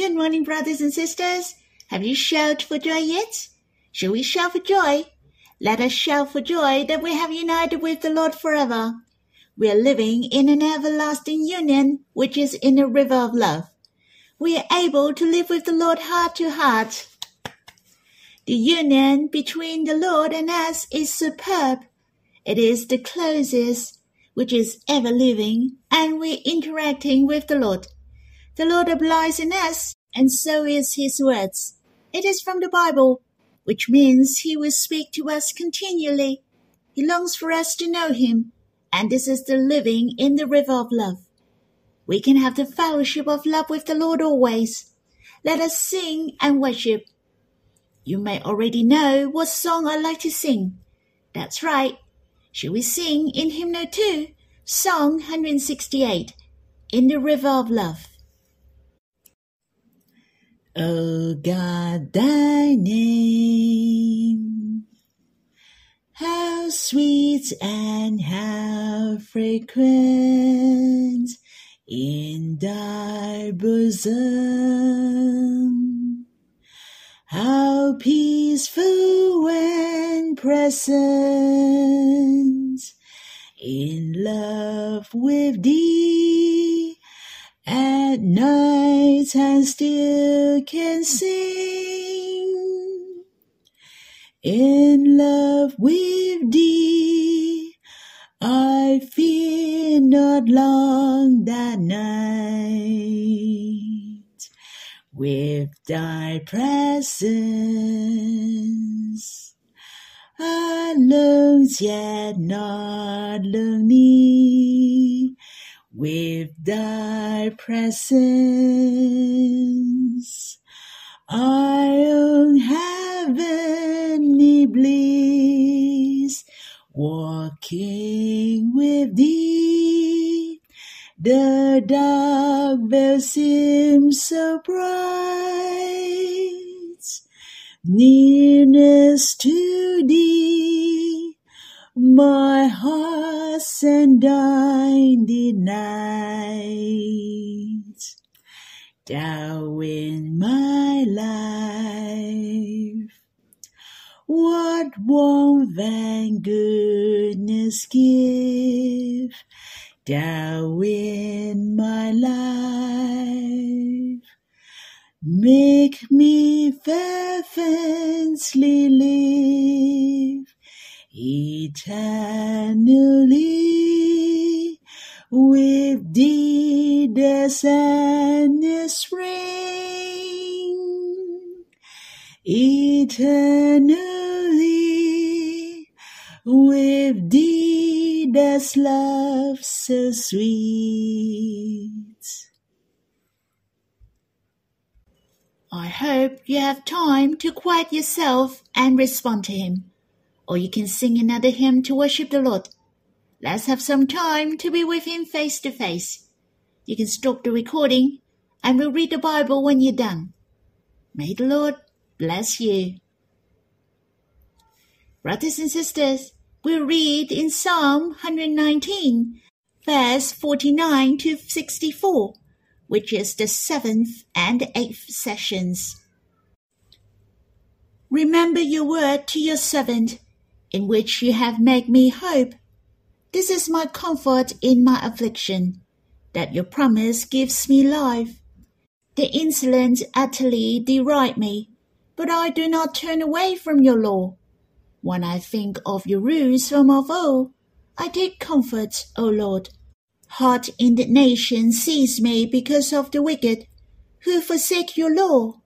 Good morning, brothers and sisters. Have you shouted for joy yet? Shall we shout for joy? Let us shout for joy that we have united with the Lord forever. We are living in an everlasting union, which is in a river of love. We are able to live with the Lord heart to heart. The union between the Lord and us is superb. It is the closest, which is ever living, and we're interacting with the Lord. The Lord abides in us, and so is his words. It is from the Bible, which means he will speak to us continually. He longs for us to know him, and this is the living in the river of love. We can have the fellowship of love with the Lord always. Let us sing and worship. You may already know what song I like to sing. That's right. Shall we sing in Hymnal 2, Song 168, In the River of Love? O God, thy name, how sweet and how frequent in thy bosom. How peaceful and present in love with thee. At night I still can sing in love with thee. I fear not long that night with thy presence. I lungs yet not lonely with thy presence. Our own heavenly bliss, walking with thee the dark vale seems so bright. Nearness to thee, my heart and thine denied. Thou in my life, what warmth and goodness give thou in my life. Make me fervently live eternally with thee there's endless spring eternally with thee there's love so sweet. I hope you have time to quiet yourself and respond to Him. Or you can sing another hymn to worship the Lord. Let's have some time to be with Him face to face. You can stop the recording and we'll read the Bible when you're done. May the Lord bless you. Brothers and sisters, we'll read in Psalm 119, verse 49 to 64, which is the seventh and eighth sessions. Remember your word to your servant, in which you have made me hope. This is my comfort in my affliction, that your promise gives me life. The insolent utterly deride me, but I do not turn away from your law. When I think of your rules from of old, I take comfort, O Lord. Hot indignation seized me because of the wicked, who forsake your law.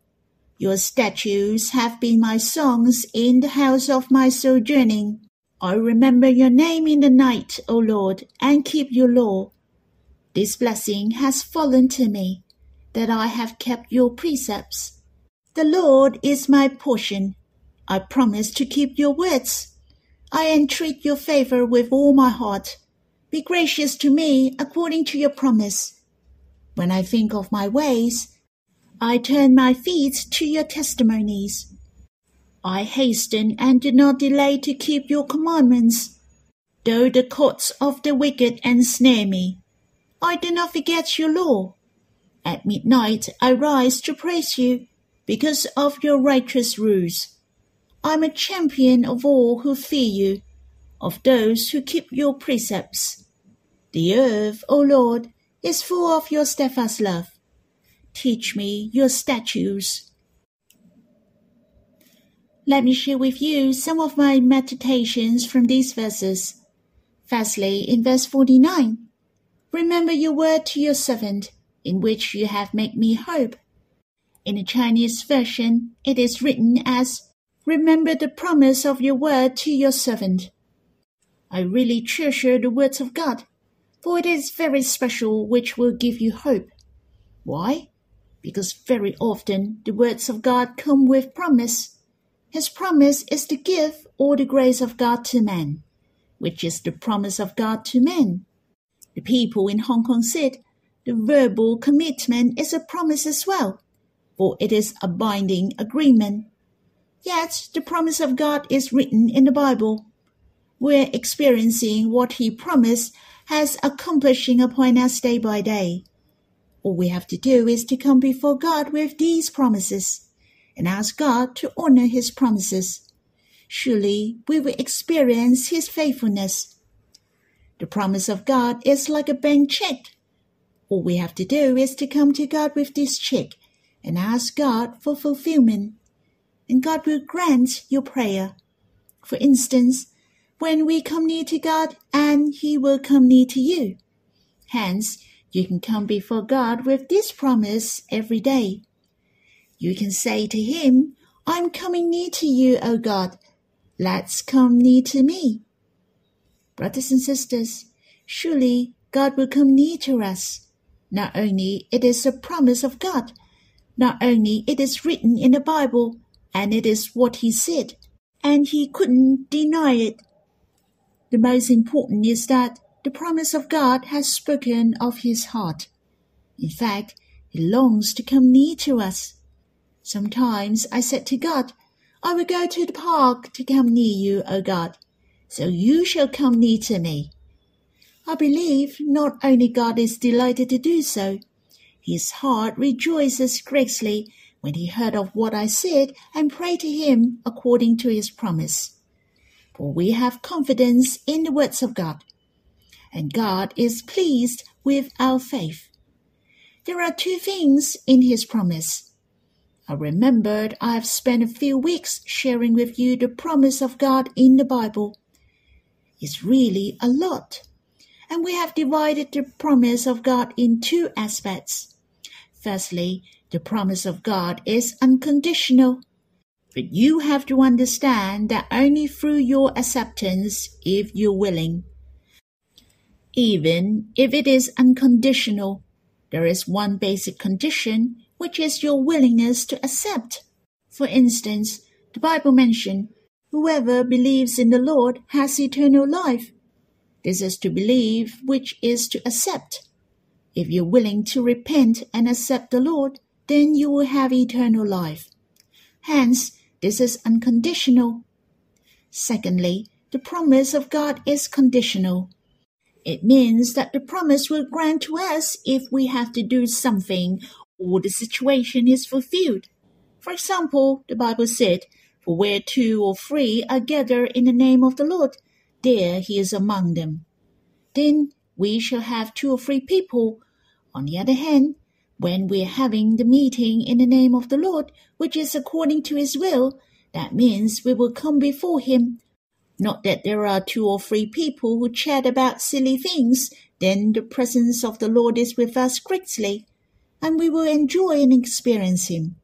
Your statutes have been my songs in the house of my sojourning. I remember your name in the night, O Lord, and keep your law. This blessing has fallen to me, that I have kept your precepts. The Lord is my portion I promise to keep your words. I entreat your favor with all my heart. Be gracious to me according to your promise. When I think of my ways, I turn my feet to your testimonies. I hasten and do not delay to keep your commandments. Though the courts of the wicked ensnare me, I do not forget your law. At midnight I rise to praise you because of your righteous rules. I'm a champion of all who fear you, of those who keep your precepts. The earth, O Lord, is full of your steadfast love. Teach me your statutes. Let me share with you some of my meditations from these verses. Firstly, in verse 49, Remember your word to your servant, in which you have made me hope. In the Chinese version, it is written as Remember the promise of your word to your servant. I really treasure the words of God, for it is very special which will give you hope. Why? Because very often the words of God come with promise. His promise is to give all the grace of God to man, which is the promise of God to men. The people in Hong Kong said the verbal commitment is a promise as well, for it is a binding agreement. Yet the promise of God is written in the Bible. We're experiencing what He promised has accomplishing upon us day by day. All we have to do is to come before God with these promises and ask God to honor His promises. Surely we will experience His faithfulness. The promise of God is like a bank check. All we have to do is to come to God with this check and ask God for fulfillment and God will grant your prayer. For instance, when we come near to God and He will come near to you. Hence, you can come before God with this promise every day. You can say to Him, I'm coming near to you, O God. Let's come near to me. Brothers and sisters, surely God will come near to us. Not only it is a promise of God, not only it is written in the Bible, and it is what he said, and he couldn't deny it. The most important is that the promise of God has spoken of his heart. In fact, he longs to come near to us. Sometimes I said to God, I will go to the park to come near you, O God, so you shall come near to me. I believe not only God is delighted to do so, his heart rejoices greatly when he heard of what I said and prayed to him according to his promise. For we have confidence in the words of God, and God is pleased with our faith. There are two things in his promise. I remembered I have spent a few weeks sharing with you the promise of God in the Bible. It's really a lot. And we have divided the promise of God in two aspects. Firstly, the promise of God is unconditional. But you have to understand that only through your acceptance if you're willing. Even if it is unconditional, there is one basic condition, which is your willingness to accept. For instance, the Bible mentions, Whoever believes in the Lord has eternal life. This is to believe, which is to accept. If you're willing to repent and accept the Lord, then you will have eternal life. Hence, this is unconditional. Secondly, the promise of God is conditional. It means that the promise will grant to us if we have to do something or the situation is fulfilled. For example, the Bible said, For where two or three are gathered in the name of the Lord, there he is among them. Then we shall have two or three people. On the other hand, when we're having the meeting in the name of the Lord, which is according to his will, that means we will come before him. Not that there are two or three people who chat about silly things, then the presence of the Lord is with us greatly, and we will enjoy and experience him.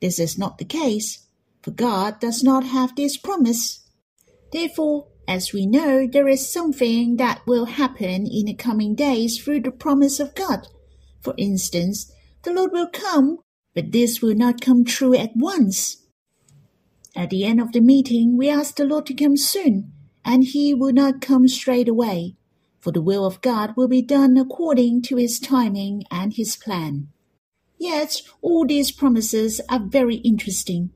This is not the case, for God does not have this promise. Therefore, as we know, there is something that will happen in the coming days through the promise of God for instance, the Lord will come, but this will not come true at once. At the end of the meeting, we asked the Lord to come soon, and he will not come straight away, for the will of God will be done according to his timing and his plan. Yet all these promises are very interesting.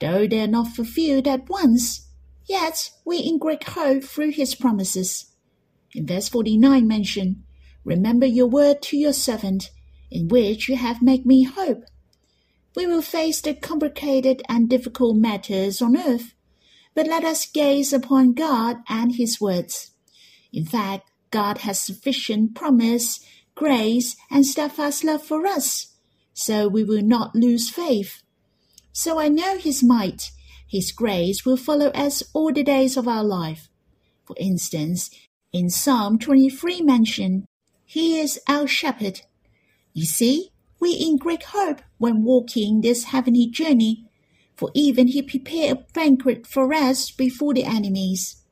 Though they are not fulfilled at once, yet we in great hope through his promises. In verse 49 mention, Remember your word to your servant, in which you have made me hope. We will face the complicated and difficult matters on earth, but let us gaze upon God and His words. In fact, God has sufficient promise, grace, and steadfast love for us, so we will not lose faith. So I know His might, His grace will follow us all the days of our life. For instance, in Psalm 23 mentioned, He is our shepherd. You see, we in great hope when walking this heavenly journey, for even He prepared a banquet for us before the enemies.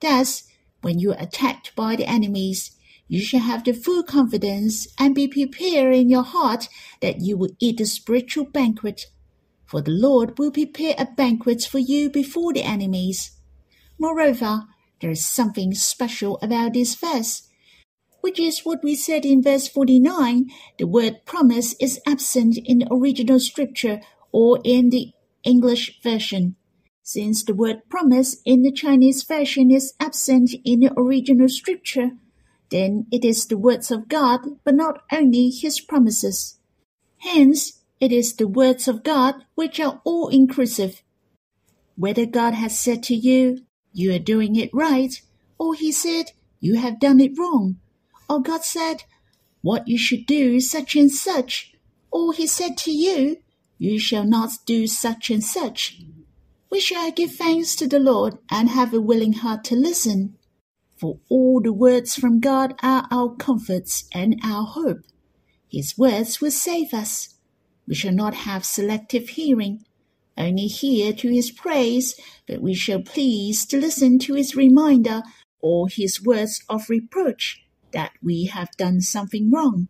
Thus, when you are attacked by the enemies, you shall have the full confidence and be prepared in your heart that you will eat the spiritual banquet. For the Lord will prepare a banquet for you before the enemies. Moreover, there is something special about this verse, which is what we said in verse 49. The word promise is absent in the original scripture or in the English version. Since the word promise in the Chinese version is absent in the original scripture, then it is the words of God, but not only his promises. Hence, it is the words of God which are all inclusive. Whether God has said to you, you are doing it right, or he said, you have done it wrong, or God said, what you should do such and such, or he said to you, you shall not do such and such we shall give thanks to the Lord and have a willing heart to listen. For all the words from God are our comforts and our hope. His words will save us. We shall not have selective hearing, only hear to his praise, but we shall please to listen to his reminder or his words of reproach that we have done something wrong.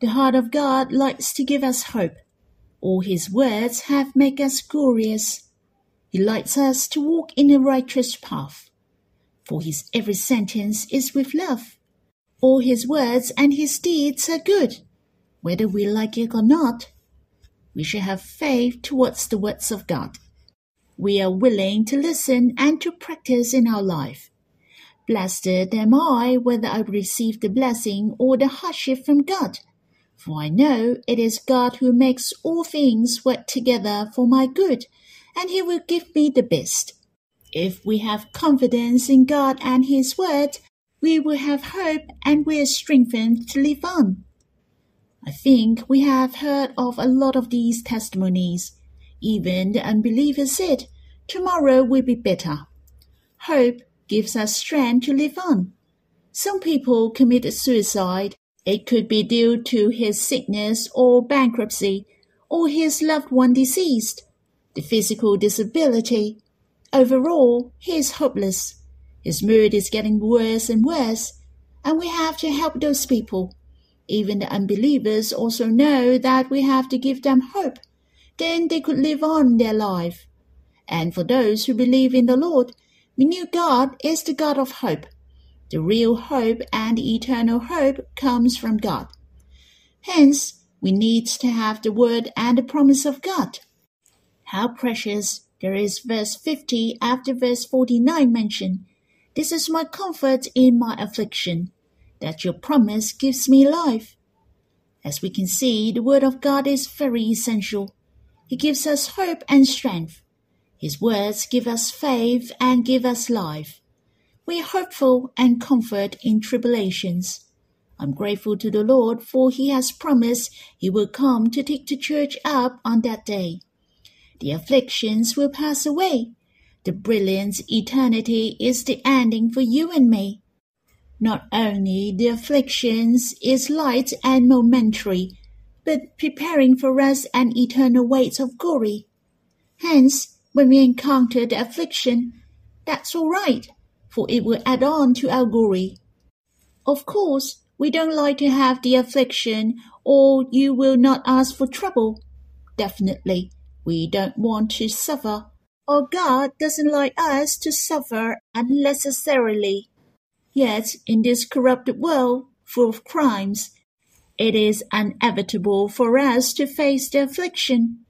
The heart of God likes to give us hope. All his words have made us glorious. He likes us to walk in a righteous path. For his every sentence is with love. All his words and his deeds are good, whether we like it or not. We should have faith towards the words of God. We are willing to listen and to practice in our life. Blessed am I whether I receive the blessing or the hardship from God. For I know it is God who makes all things work together for my good and He will give me the best. If we have confidence in God and His Word, we will have hope and we are strengthened to live on. I think we have heard of a lot of these testimonies. Even the unbelievers said, Tomorrow will be better. Hope gives us strength to live on. Some people commit suicide. It could be due to his sickness or bankruptcy, or his loved one deceased the physical disability. Overall, he is hopeless. His mood is getting worse and worse, and we have to help those people. Even the unbelievers also know that we have to give them hope. Then they could live on their life. And for those who believe in the Lord, we knew God is the God of hope. The real hope and eternal hope comes from God. Hence, we need to have the word and the promise of God. How precious there is verse 50 after verse 49 mentioned. This is my comfort in my affliction, that your promise gives me life. As we can see, the word of God is very essential. He gives us hope and strength. His words give us faith and give us life. We are hopeful and comfort in tribulations. I'm grateful to the Lord for he has promised he will come to take the church up on that day. The afflictions will pass away. The brilliant eternity is the ending for you and me. Not only the afflictions is light and momentary, but preparing for us an eternal weight of glory. Hence, when we encounter the affliction, that's all right, for it will add on to our glory. Of course, we don't like to have the affliction, or you will not ask for trouble. Definitely, we don't want to suffer, or God doesn't like us to suffer unnecessarily. Yet, in this corrupted world full of crimes, it is inevitable for us to face the affliction.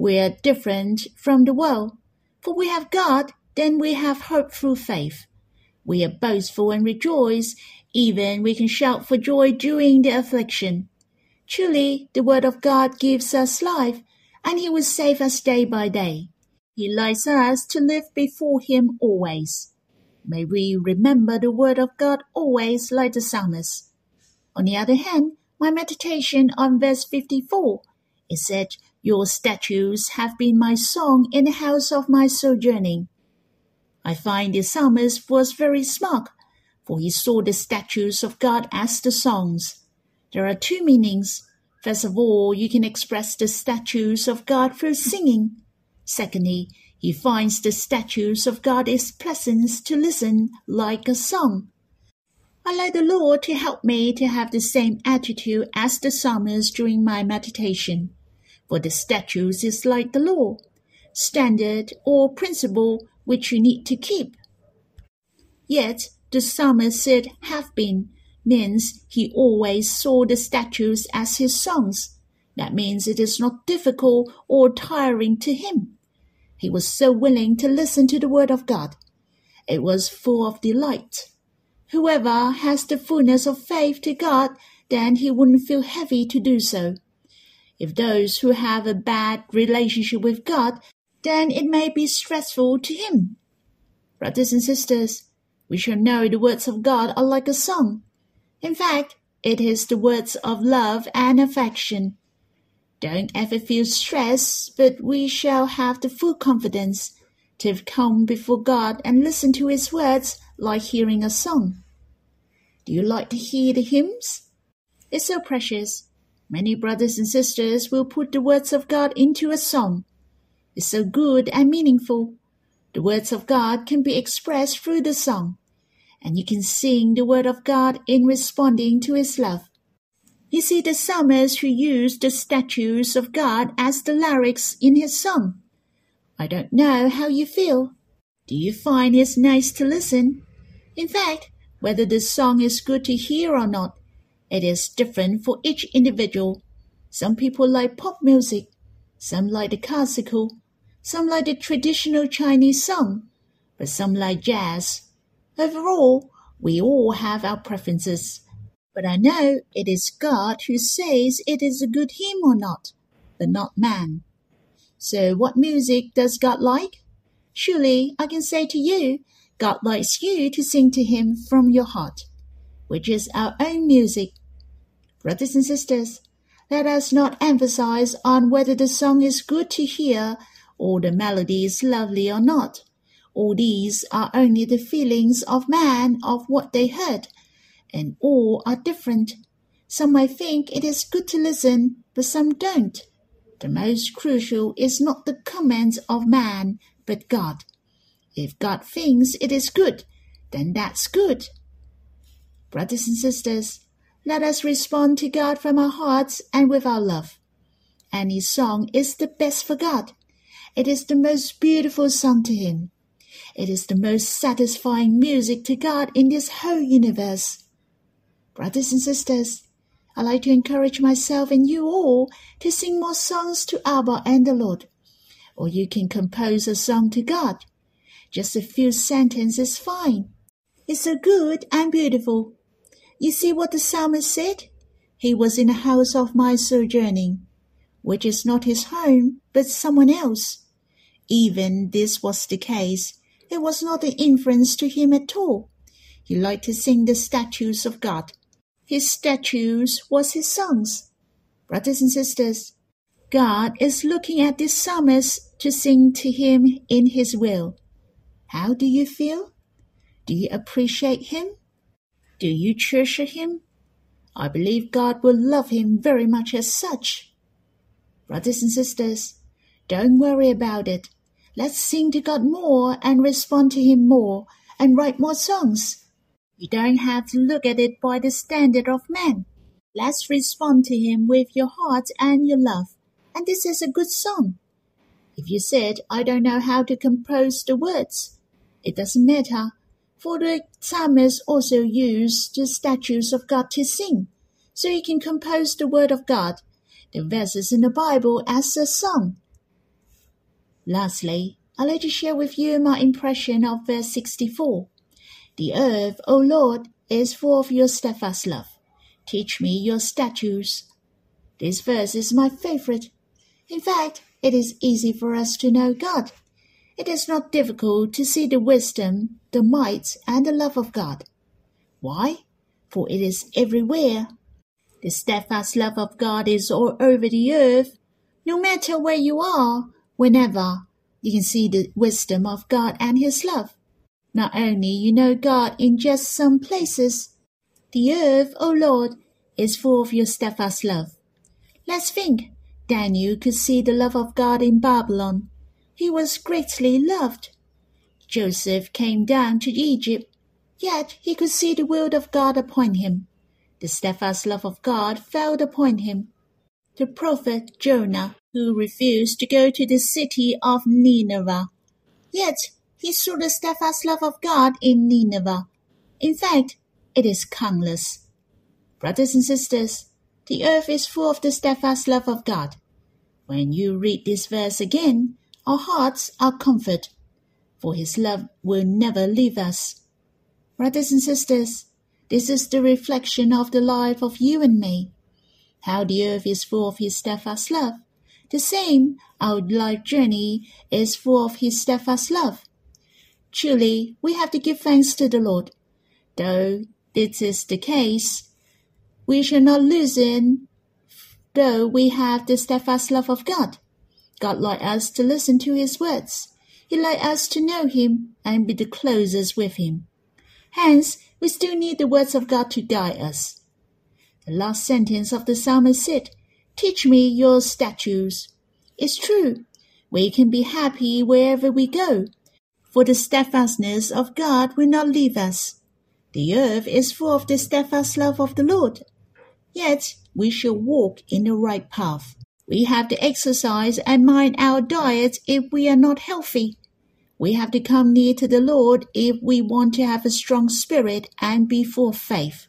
We are different from the world, for we have God, then we have hope through faith. We are boastful and rejoice, even we can shout for joy during the affliction. Truly, the word of God gives us life, and he will save us day by day. He likes us to live before him always. May we remember the word of God always like the psalmist. On the other hand, my meditation on verse 54 is said, Your statues have been my song in the house of my sojourning. I find the psalmist was very smart, for he saw the statues of God as the songs. There are two meanings. First of all, you can express the statues of God through singing. Secondly, he finds the statues of God is pleasant to listen like a song. I like the Lord to help me to have the same attitude as the psalmist during my meditation. For the statutes is like the law, standard or principle which you need to keep. Yet the psalmist said have been means he always saw the statutes as his songs. That means it is not difficult or tiring to him. He was so willing to listen to the word of God. It was full of delight. Whoever has the fullness of faith to God, then he wouldn't feel heavy to do so. If those who have a bad relationship with God, then it may be stressful to him. Brothers and sisters, we shall know the words of God are like a song. In fact, it is the words of love and affection. Don't ever feel stress, but we shall have the full confidence to come before God and listen to His words like hearing a song. Do you like to hear the hymns? It's so precious. Many brothers and sisters will put the words of God into a song. It's so good and meaningful. The words of God can be expressed through the song, and you can sing the word of God in responding to His love. You see the psalmist who used the statutes of God as the lyrics in his song. I don't know how you feel. Do you find it nice to listen? In fact, whether the song is good to hear or not, it is different for each individual. Some people like pop music, some like the classical, some like the traditional Chinese song, but some like jazz. Overall, we all have our preferences. But I know it is God who says it is a good hymn or not, but not man. So what music does God like? Surely I can say to you, God likes you to sing to him from your heart, which is our own music. Brothers and sisters, let us not emphasize on whether the song is good to hear or the melody is lovely or not. All these are only the feelings of man of what they heard and all are different. Some may think it is good to listen, but some don't. The most crucial is not the comments of man, but God. If God thinks it is good, then that's good. Brothers and sisters, let us respond to God from our hearts and with our love. Any song is the best for God. It is the most beautiful song to Him. It is the most satisfying music to God in this whole universe. Brothers and sisters, I like to encourage myself and you all to sing more songs to Abba and the Lord. Or you can compose a song to God. Just a few sentences is fine. It's so good and beautiful. You see what the psalmist said? He was in the house of my sojourning, which is not his home, but someone else. Even this was the case. It was not an inference to him at all. He liked to sing the statues of God his statues was his songs. Brothers and sisters, God is looking at this psalmist to sing to him in his will. How do you feel? Do you appreciate him? Do you treasure him? I believe God will love him very much as such. Brothers and sisters, don't worry about it. Let's sing to God more and respond to him more and write more songs. You don't have to look at it by the standard of man. Let's respond to him with your heart and your love. And this is a good song. If you said, I don't know how to compose the words, it doesn't matter, for the psalmist also used the statutes of God to sing, so you can compose the word of God, the verses in the Bible as a song. Lastly, I'd like to share with you my impression of verse 64. The earth, O Lord, is full of your steadfast love. Teach me your statutes. This verse is my favorite. In fact, it is easy for us to know God. It is not difficult to see the wisdom, the might, and the love of God. Why? For it is everywhere. The steadfast love of God is all over the earth. No matter where you are, whenever, you can see the wisdom of God and His love. Not only you know God in just some places, the earth, O Lord, is full of your steadfast love. Let's think. Daniel could see the love of God in Babylon. He was greatly loved. Joseph came down to Egypt, yet he could see the will of God upon him. The steadfast love of God fell upon him. The prophet Jonah, who refused to go to the city of Nineveh, yet he saw the steadfast love of God in Nineveh. In fact, it is countless. Brothers and sisters, the earth is full of the steadfast love of God. When you read this verse again, our hearts are comforted, for his love will never leave us. Brothers and sisters, this is the reflection of the life of you and me. How the earth is full of his steadfast love. The same, our life journey is full of his steadfast love. Truly, we have to give thanks to the Lord. Though this is the case, we shall not lose it, though we have the steadfast love of God. God likes us to listen to His words. He likes us to know Him and be the closest with Him. Hence, we still need the words of God to guide us. The last sentence of the psalmist said, Teach me your statutes. It's true. We can be happy wherever we go, for the steadfastness of God will not leave us. The earth is full of the steadfast love of the Lord. Yet we shall walk in the right path. We have to exercise and mind our diets if we are not healthy. We have to come near to the Lord if we want to have a strong spirit and be full of faith,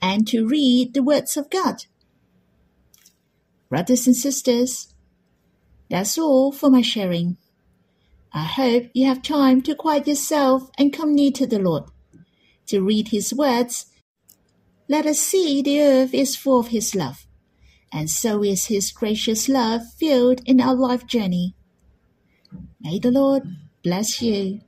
and to read the words of God. Brothers and sisters, that's all for my sharing. I hope you have time to quiet yourself and come near to the Lord, to read His words let us see the earth is full of His love, and so is His gracious love filled in our life journey. May the Lord bless you.